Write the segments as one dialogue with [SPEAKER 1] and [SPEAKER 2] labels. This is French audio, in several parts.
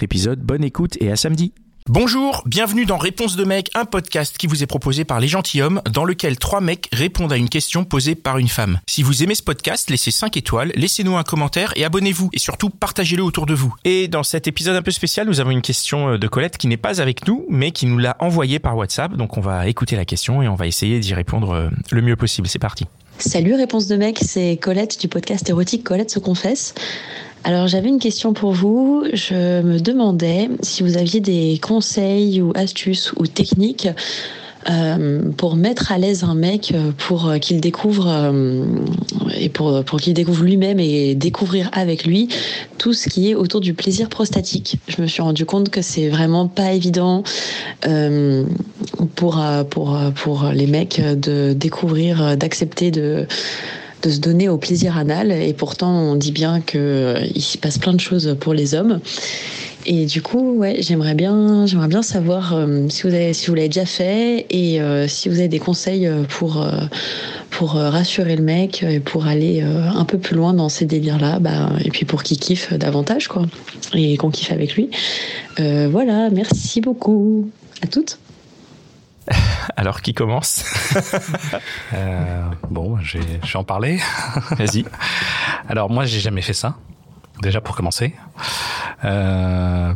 [SPEAKER 1] épisode, bonne écoute et à samedi. Bonjour, bienvenue dans Réponse de mec, un podcast qui vous est proposé par les gentilshommes, dans lequel trois mecs répondent à une question posée par une femme. Si vous aimez ce podcast, laissez 5 étoiles, laissez-nous un commentaire et abonnez-vous. Et surtout, partagez-le autour de vous. Et dans cet épisode un peu spécial, nous avons une question euh, de Colette qui n'est pas avec nous, mais qui nous l'a envoyée par WhatsApp. Donc on va écouter la question et on va essayer d'y répondre euh, le mieux possible. C'est parti.
[SPEAKER 2] Salut, réponse de mec, c'est Colette du podcast érotique Colette se confesse. Alors j'avais une question pour vous. Je me demandais si vous aviez des conseils ou astuces ou techniques euh, pour mettre à l'aise un mec pour qu'il découvre euh, et pour, pour qu'il découvre lui-même et découvrir avec lui tout ce qui est autour du plaisir prostatique. Je me suis rendu compte que c'est vraiment pas évident euh, pour, pour, pour les mecs de découvrir, d'accepter de de se donner au plaisir anal. Et pourtant, on dit bien qu'il s'y passe plein de choses pour les hommes. Et du coup, ouais, j'aimerais bien, j'aimerais bien savoir euh, si vous avez, si vous l'avez déjà fait et euh, si vous avez des conseils pour euh, pour rassurer le mec et pour aller un peu plus loin dans ces délires-là, bah, et puis pour qu'il kiffe davantage, quoi, et qu'on kiffe avec lui. voilà, merci beaucoup. À toutes.
[SPEAKER 1] Alors, qui commence?
[SPEAKER 3] Euh, Bon, je vais en parler.
[SPEAKER 1] Vas-y.
[SPEAKER 3] Alors, moi, j'ai jamais fait ça. Déjà pour commencer. Euh,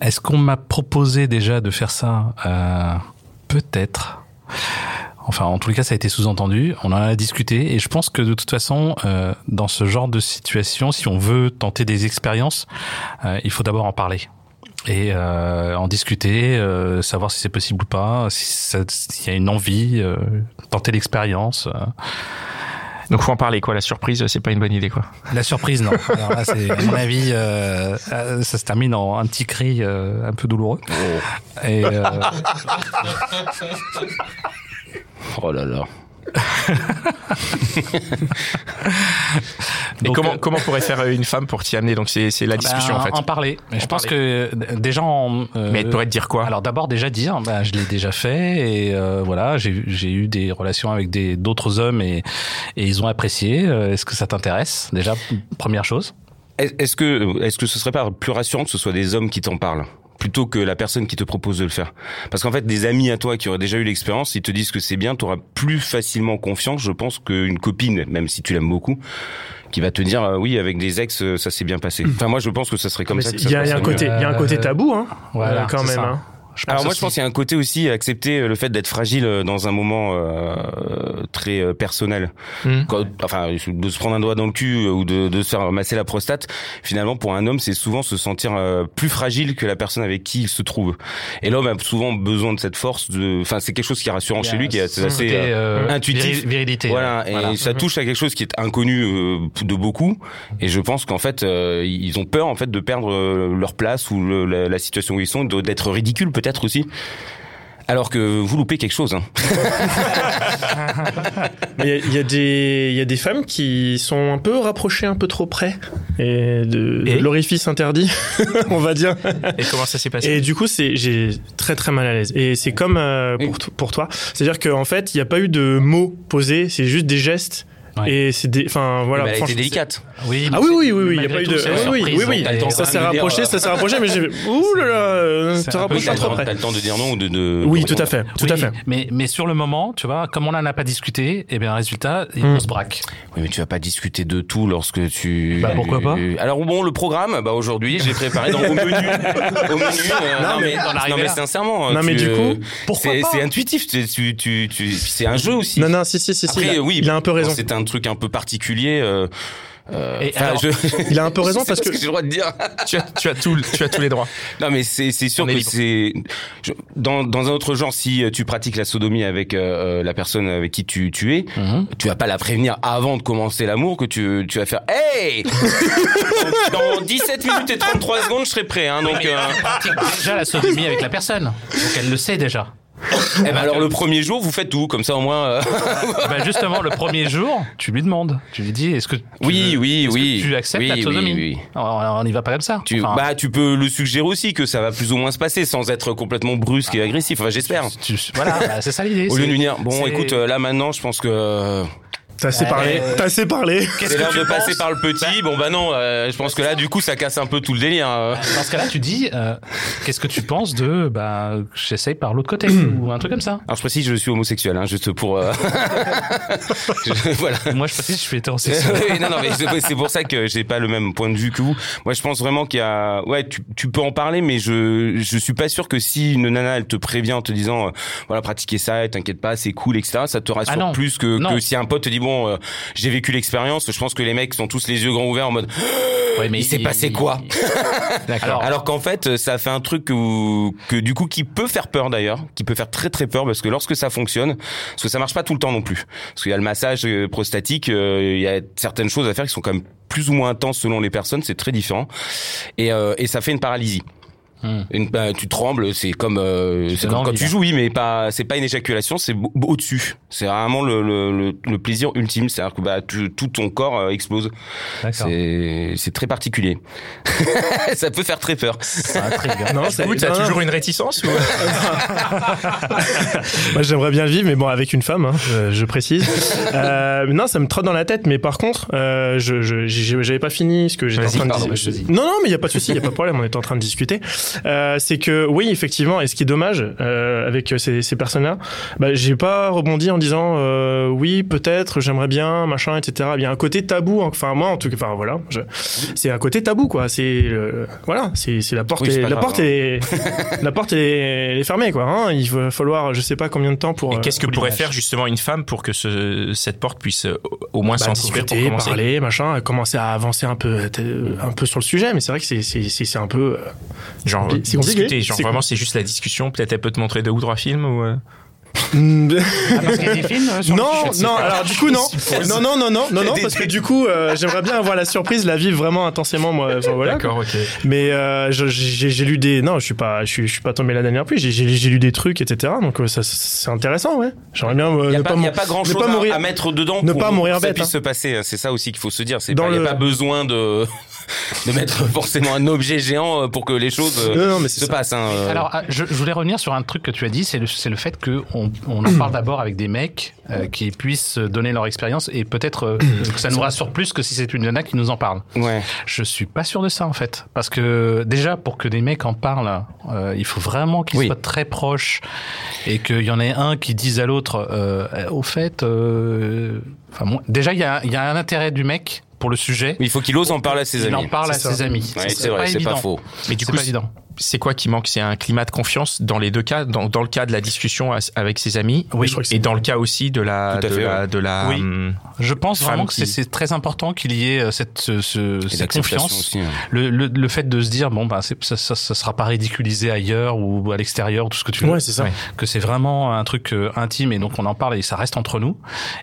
[SPEAKER 3] Est-ce qu'on m'a proposé déjà de faire ça? Euh, Peut-être. Enfin, en tous les cas, ça a été sous-entendu. On en a discuté et je pense que de toute façon, dans ce genre de situation, si on veut tenter des expériences, il faut d'abord en parler et euh, en discuter, euh, savoir si c'est possible ou pas, s'il y a une envie, euh, tenter l'expérience.
[SPEAKER 1] Donc faut en parler quoi. La surprise, c'est pas une bonne idée quoi.
[SPEAKER 3] La surprise non. Alors là, c'est à mon avis, euh, ça se termine en un petit cri un peu douloureux.
[SPEAKER 4] Oh.
[SPEAKER 3] Et
[SPEAKER 4] oh là là.
[SPEAKER 1] Et comment, comment pourrait faire une femme pour t'y amener? Donc c'est la discussion
[SPEAKER 3] ben,
[SPEAKER 1] en fait.
[SPEAKER 3] En parler. Mais
[SPEAKER 1] En
[SPEAKER 3] je pense que déjà en, euh,
[SPEAKER 1] Mais elle pourrait te dire quoi?
[SPEAKER 3] Alors d'abord déjà dire, bah, je l'ai déjà fait et euh, voilà, j'ai j'ai eu des relations avec des d'autres hommes et et ils ont apprécié. Euh, Est-ce que ça t'intéresse? Déjà première chose.
[SPEAKER 4] Est-ce que, est-ce que ce serait pas plus rassurant que ce soit des hommes qui t'en parlent? Plutôt que la personne qui te propose de le faire Parce qu'en fait, des amis à toi qui auraient déjà eu l'expérience, ils te disent que c'est bien, tu auras plus facilement confiance, je pense, qu'une copine, même si tu l'aimes beaucoup, qui va te dire euh, oui, avec des ex, euh, ça s'est bien passé. Enfin, moi, je pense que ça serait comme
[SPEAKER 5] Mais
[SPEAKER 4] ça.
[SPEAKER 5] Il y, a y un côté, il y a un côté tabou, hein,
[SPEAKER 3] Voilà,
[SPEAKER 5] euh, quand même.
[SPEAKER 3] ça.
[SPEAKER 5] hein.
[SPEAKER 3] Je
[SPEAKER 4] Alors moi,
[SPEAKER 3] aussi.
[SPEAKER 4] je pense qu'il y a un côté aussi à accepter le fait d'être fragile euh, dans un moment euh, très euh, personnel.
[SPEAKER 5] Mm.
[SPEAKER 4] Quand- enfin, de se prendre un doigt dans le cul euh, ou de, de se faire masser la prostate. Finalement, pour un homme, c'est souvent se sentir euh, plus fragile que la personne avec qui il se trouve. Et l'homme a souvent besoin de cette force. De, enfin, c'est quelque chose qui est rassurant chez lui, qui est assez euh,
[SPEAKER 3] euh,
[SPEAKER 4] intuitif.
[SPEAKER 3] viri- virilité.
[SPEAKER 4] Voilà, et ça touche à quelque chose qui est inconnu euh, de beaucoup. Et je pense qu'en fait, euh, ils ont peur en fait de perdre euh, leur place ou le- la, la situation où ils sont, d'être ridicules peut-être aussi. Alors que vous loupez quelque chose. Hein.
[SPEAKER 5] Mais il y y, a des- il y a des femmes qui sont un peu rapprochées un peu trop près et de, l'orifice interdit, on va dire.
[SPEAKER 1] Et comment ça s'est passé?
[SPEAKER 5] Et du coup, c'est j'ai très très mal à l'aise. Et c'est comme euh, pour, pour toi, c'est-à-dire qu'en fait, il n'y a pas eu de mots posés, c'est juste des gestes.
[SPEAKER 3] Ouais.
[SPEAKER 5] Et c'est des, enfin voilà.
[SPEAKER 4] Mais elle a été
[SPEAKER 5] franchement,
[SPEAKER 4] délicate.
[SPEAKER 3] Oui,
[SPEAKER 5] Ah
[SPEAKER 3] mais
[SPEAKER 5] oui, oui, oui, oui, il n'y a pas eu de. oui,
[SPEAKER 3] temps
[SPEAKER 5] Ça s'est rapproché,
[SPEAKER 4] euh,
[SPEAKER 5] ça s'est rapproché, mais j'ai. Ouh là là, euh,
[SPEAKER 3] peu
[SPEAKER 5] rapproches pas trop près.
[SPEAKER 4] T'as le temps de dire non ou de. de
[SPEAKER 5] Oui, tout à fait, tout à fait.
[SPEAKER 3] Mais, mais sur le moment, tu vois, comme on n'en a pas discuté, et bien, résultat,
[SPEAKER 5] Mm.
[SPEAKER 3] on se braque.
[SPEAKER 4] Oui, mais tu vas pas discuter de tout lorsque tu.
[SPEAKER 3] Bah, pourquoi pas
[SPEAKER 4] Alors bon, le programme, bah aujourd'hui, j'ai préparé dans au menu. au menu. euh, non, mais, non, mais sincèrement.
[SPEAKER 5] Non, mais du coup,
[SPEAKER 4] euh,
[SPEAKER 3] pourquoi
[SPEAKER 4] c'est
[SPEAKER 3] pas
[SPEAKER 4] c'est intuitif. Tu, tu, tu, tu- c'est un jeu aussi.
[SPEAKER 5] Non, non, si, si, si.
[SPEAKER 4] Après, oui,
[SPEAKER 5] il a un peu raison.
[SPEAKER 4] C'est un truc un peu particulier. euh, Euh,
[SPEAKER 3] Et
[SPEAKER 4] enfin,
[SPEAKER 3] alors-
[SPEAKER 4] je-
[SPEAKER 5] Il a un peu raison parce que
[SPEAKER 4] j'ai le droit de dire.
[SPEAKER 1] tu, as, tu, as tout, tu as tous les droits.
[SPEAKER 4] Non, mais c'est c'est sûr
[SPEAKER 1] On
[SPEAKER 4] que c'est dans dans un autre genre. Si euh, tu pratiques la sodomie avec euh, la personne avec qui tu tu es,
[SPEAKER 3] Mhm.
[SPEAKER 4] tu vas pas la prévenir avant de commencer l'amour que tu tu vas faire Hey dans, dans 17 minutes et 33 secondes, je serai prêt. Hein, donc. euh,
[SPEAKER 3] déjà la sodomie avec la personne. Donc elle le sait déjà.
[SPEAKER 4] Eh ben alors le premier jour, vous faites tout comme ça au moins. euh,
[SPEAKER 3] Bah justement, le premier jour, tu lui demandes. Tu lui dis, est-ce que tu
[SPEAKER 4] Oui,
[SPEAKER 3] veux-
[SPEAKER 4] oui,
[SPEAKER 3] que
[SPEAKER 4] oui.
[SPEAKER 3] tu acceptes
[SPEAKER 4] Oui,
[SPEAKER 3] la
[SPEAKER 4] oui,
[SPEAKER 3] sodomie
[SPEAKER 4] oui.
[SPEAKER 3] On n'y va pas comme ça.
[SPEAKER 4] Tu,
[SPEAKER 3] Enfin,
[SPEAKER 4] bah, tu peux le suggérer aussi que ça va plus ou moins se passer sans être complètement brusque et agressif. Enfin, j'espère.
[SPEAKER 3] voilà, bah, c'est ça l'idée.
[SPEAKER 4] Au lieu de lui dire, bon, écoute, euh, là maintenant, je pense que euh,
[SPEAKER 5] t'as assez parlé. T'as assez parlé.
[SPEAKER 3] Qu'est-ce que tu
[SPEAKER 4] de passer par le petit. Bon, bah non, euh, je pense que là, du coup, ça casse un peu tout le délire. hein.
[SPEAKER 3] Dans ce cas-là, tu dis, euh, qu'est-ce que tu penses de, bah, j'essaye par l'autre côté ou un truc comme ça.
[SPEAKER 4] Alors, je précise, je suis homosexuel, hein, juste pour. euh, je- voilà.
[SPEAKER 3] Moi, je précise, je suis hétérosexuel.
[SPEAKER 4] Oui, non, non, mais c'est- c'est pour ça que j'ai pas le même point de vue que vous. Moi, je pense vraiment qu'il y a, ouais, tu, tu peux en parler, mais je, je suis pas sûr que si une nana, elle te prévient en te disant, euh, voilà, pratiquez ça, et t'inquiète pas, c'est cool, etc., ça te rassure
[SPEAKER 3] Ah non.
[SPEAKER 4] plus que,
[SPEAKER 3] Non.
[SPEAKER 4] que si un pote te dit, bon, euh, j'ai vécu l'expérience, je pense que les mecs sont tous les yeux grands ouverts en mode,
[SPEAKER 3] Ouais,
[SPEAKER 4] il s'est passé quoi
[SPEAKER 3] Alors,
[SPEAKER 4] alors qu'en fait, ça fait un truc que, que du coup qui peut faire peur d'ailleurs, qui peut faire très très peur parce que lorsque ça fonctionne, parce que ça marche pas tout le temps non plus, parce qu'il y a le massage euh, prostatique, euh, il y a certaines choses à faire qui sont quand même plus ou moins intenses selon les personnes, c'est très différent, et, euh, et ça fait une paralysie.
[SPEAKER 3] Hmm.
[SPEAKER 4] Une, bah, tu trembles, c'est comme, euh, c'est
[SPEAKER 3] donnes
[SPEAKER 4] comme quand tu jouis, mais pas, c'est pas une éjaculation, c'est au-dessus. C'est vraiment le, le, le, le plaisir ultime, c'est-à-dire que bah, tu- tout ton corps euh, explose.
[SPEAKER 3] d'accord.
[SPEAKER 4] C'est, c'est très particulier. ça peut faire très peur.
[SPEAKER 3] Ça.
[SPEAKER 5] Non,
[SPEAKER 1] coup, t'as toujours une réticence ou...
[SPEAKER 5] Moi, j'aimerais bien le vivre, mais bon, avec une femme, hein, je, je précise. Euh, non, ça me trotte dans la tête, mais par contre, euh, je, j'avais pas fini ce que j'étais en train de dire. Non, non, mais il y a pas de souci, il y a pas de problème, on était en train de discuter. Euh, c'est que oui, effectivement, et ce qui est dommage euh, avec ces, ces personnes-là, bah, j'ai pas rebondi en disant euh, oui, peut-être, j'aimerais bien, machin, etc. Il y a un côté tabou, hein. enfin moi en tout cas, enfin voilà, je- c'est un côté tabou quoi. C'est le- voilà, c'est c'est la porte,
[SPEAKER 4] Oui,
[SPEAKER 5] est,
[SPEAKER 4] pas
[SPEAKER 5] la
[SPEAKER 4] grave,
[SPEAKER 5] porte
[SPEAKER 4] hein.
[SPEAKER 5] est la porte est, elle est fermée quoi. Hein. Il va falloir, je sais pas combien de temps pour.
[SPEAKER 1] Et
[SPEAKER 5] euh,
[SPEAKER 1] qu'est-ce que
[SPEAKER 3] pour
[SPEAKER 1] pourrait faire justement une femme pour que ce, cette porte puisse euh, au moins
[SPEAKER 5] bah,
[SPEAKER 1] s'entrouvrir pour
[SPEAKER 5] discuter,
[SPEAKER 1] commencer
[SPEAKER 5] parler, machin, commencer à avancer un peu, euh, un peu sur le sujet. Mais c'est vrai que c'est un peu. euh,
[SPEAKER 1] Genre discuter, genre vraiment c'est juste la discussion. Peut-être elle peut te montrer deux ou trois films ou.
[SPEAKER 3] Ah, parce qu'il y a des films euh, sur
[SPEAKER 5] non, non, alors du coup non, non, non, non, non, non, non, parce que du coup euh, j'aimerais bien avoir la surprise, la vivre vraiment intensément moi. enfin, voilà.
[SPEAKER 1] D'accord, ok.
[SPEAKER 5] Mais euh, je- j'ai lu des, non, je suis pas, je suis, je suis pas tombé la dernière pluie. J'ai lu des trucs, etc. Donc euh, ça c'est intéressant, ouais. J'aimerais bien euh,
[SPEAKER 4] Il n'y a,
[SPEAKER 5] ne
[SPEAKER 4] pas-
[SPEAKER 5] pas,
[SPEAKER 4] il y a pas grand chose
[SPEAKER 5] pas
[SPEAKER 4] à,
[SPEAKER 5] mourir.
[SPEAKER 4] à mettre dedans
[SPEAKER 5] ne
[SPEAKER 4] pour
[SPEAKER 5] pas mourir
[SPEAKER 4] que ça
[SPEAKER 5] bête,
[SPEAKER 4] puisse
[SPEAKER 5] hein.
[SPEAKER 4] se passer. C'est ça aussi qu'il faut se dire. C'est pas- Il n'y
[SPEAKER 5] le-
[SPEAKER 4] a pas besoin de, de mettre forcément un objet géant pour que les choses
[SPEAKER 5] Non, non, mais c'est
[SPEAKER 4] se
[SPEAKER 5] ça.
[SPEAKER 4] passent. hein.
[SPEAKER 3] Alors, ah, je, je voulais revenir sur un truc que tu as dit, c'est le, c'est le fait que on, on en parle d'abord avec des mecs euh, qui puissent donner leur expérience et peut-être euh, que ça nous rassure plus que si c'est une nana qui nous en parle.
[SPEAKER 4] ouais.
[SPEAKER 3] Je suis pas sûr de ça en fait, parce que déjà pour que des mecs en parlent, euh, il faut vraiment qu'ils
[SPEAKER 4] Oui.
[SPEAKER 3] soient très proches et qu'il y en ait un qui dise à l'autre, euh, au fait, euh, enfin déjà il y a, il y a un intérêt du mec pour le sujet.
[SPEAKER 4] Mais il faut qu'il ose en parler à ses
[SPEAKER 3] il en
[SPEAKER 4] amis.
[SPEAKER 3] parle à ses amis.
[SPEAKER 4] Ouais, c'est vrai, c'est pas faux.
[SPEAKER 1] Mais du coup,
[SPEAKER 3] pas évident.
[SPEAKER 1] C'est quoi qui manque? C'est un climat de confiance dans les deux cas, dans, dans le cas de la discussion avec ses amis,
[SPEAKER 5] Oui, je crois que c'est-
[SPEAKER 1] et dans le cas aussi de la
[SPEAKER 4] Tout à
[SPEAKER 1] de
[SPEAKER 4] fait,
[SPEAKER 1] la,
[SPEAKER 4] ouais.
[SPEAKER 1] de la
[SPEAKER 3] Oui.
[SPEAKER 1] hum,
[SPEAKER 3] Je pense vraiment que c'est-
[SPEAKER 1] qui-
[SPEAKER 3] c'est très important qu'il y ait euh, cette, ce- ce-
[SPEAKER 4] Et
[SPEAKER 3] cette confiance.
[SPEAKER 4] aussi, hein.
[SPEAKER 3] Le, le, le fait de se dire bon bah c'est- ça, ça, ça sera pas ridiculisé ailleurs ou à l'extérieur tout ce que tu veux
[SPEAKER 5] Ouais, c'est ça.
[SPEAKER 1] Ouais.
[SPEAKER 3] que c'est vraiment un truc euh, intime et donc on en parle et ça reste entre nous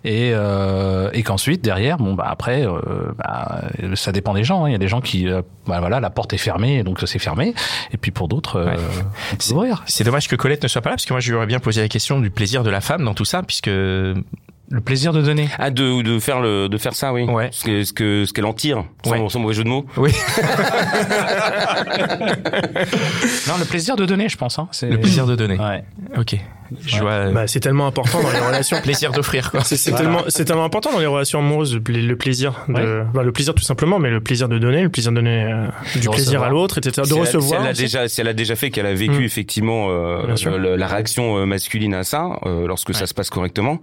[SPEAKER 3] et euh, et qu'ensuite derrière bon bah après euh, bah, ça dépend des gens hein. il y a des gens qui euh, bah voilà la porte est fermée donc c'est fermé et puis pour d'autres euh,
[SPEAKER 1] Ouais. C'est dommage que Colette ne soit pas là parce que moi je lui aurais bien posé la question du plaisir de la femme dans tout ça puisque
[SPEAKER 3] le plaisir de donner
[SPEAKER 4] Ah, de, de faire le, de faire ça, oui.
[SPEAKER 1] Ouais.
[SPEAKER 4] Ce que, ce que, ce qu'elle en tire. Sans,
[SPEAKER 1] Ouais.
[SPEAKER 4] sans mauvais jeu de mots.
[SPEAKER 1] oui
[SPEAKER 3] non le plaisir de donner je pense hein. c'est
[SPEAKER 1] le plaisir de donner.
[SPEAKER 3] ouais.
[SPEAKER 1] Ok. Euh,
[SPEAKER 5] Bah, c'est tellement important dans les relations.
[SPEAKER 1] plaisir d'offrir quoi.
[SPEAKER 5] C'est tellement, important dans les relations amoureuses, le, pla- le plaisir, de,
[SPEAKER 3] Ouais.
[SPEAKER 5] bah, le plaisir tout simplement, mais le plaisir de donner, le plaisir de donner euh, du
[SPEAKER 3] De
[SPEAKER 5] plaisir
[SPEAKER 3] recevoir.
[SPEAKER 5] à l'autre, etc. De
[SPEAKER 4] Si elle a- Si
[SPEAKER 5] recevoir.
[SPEAKER 4] elle, a
[SPEAKER 5] aussi.
[SPEAKER 4] déjà, si elle a déjà fait qu'elle a vécu
[SPEAKER 5] Mm.
[SPEAKER 4] effectivement euh, le- la réaction masculine à ça, euh, lorsque ça se passe correctement,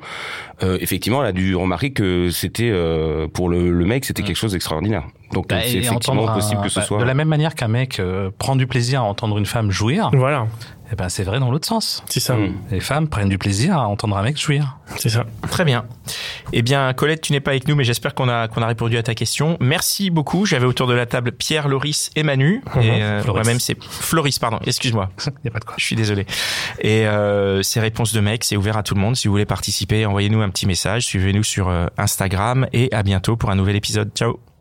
[SPEAKER 4] euh, effectivement, elle a dû remarquer que c'était euh, pour le, le mec, c'était
[SPEAKER 3] Mm.
[SPEAKER 4] quelque chose d'extraordinaire. Donc
[SPEAKER 3] Bah,
[SPEAKER 4] c'est effectivement
[SPEAKER 3] un-
[SPEAKER 4] possible que ce
[SPEAKER 3] bah,
[SPEAKER 4] soit.
[SPEAKER 3] de la même manière qu'un mec euh, prend du plaisir à entendre une femme jouir
[SPEAKER 5] Voilà.
[SPEAKER 3] Eh ben, c'est vrai dans l'autre sens.
[SPEAKER 5] C'est ça.
[SPEAKER 4] Mm.
[SPEAKER 3] Les femmes prennent du plaisir à entendre un mec jouir.
[SPEAKER 5] C'est ça.
[SPEAKER 1] Très bien. Eh bien, Colette, tu n'es pas avec nous, mais j'espère qu'on a, qu'on a répondu à ta question. Merci beaucoup. J'avais autour de la table Pierre, Loris et Manu.
[SPEAKER 5] Mhm.
[SPEAKER 1] Et euh,
[SPEAKER 3] Floris.
[SPEAKER 1] moi-même, c'est Floris, pardon. Excuse-moi.
[SPEAKER 3] Il y a pas de quoi.
[SPEAKER 1] Je suis désolé. Et euh, ces réponses de mecs, c'est ouvert à tout le monde. Si vous voulez participer, envoyez-nous un petit message. Suivez-nous sur euh, Instagram et à bientôt pour un nouvel épisode. Ciao.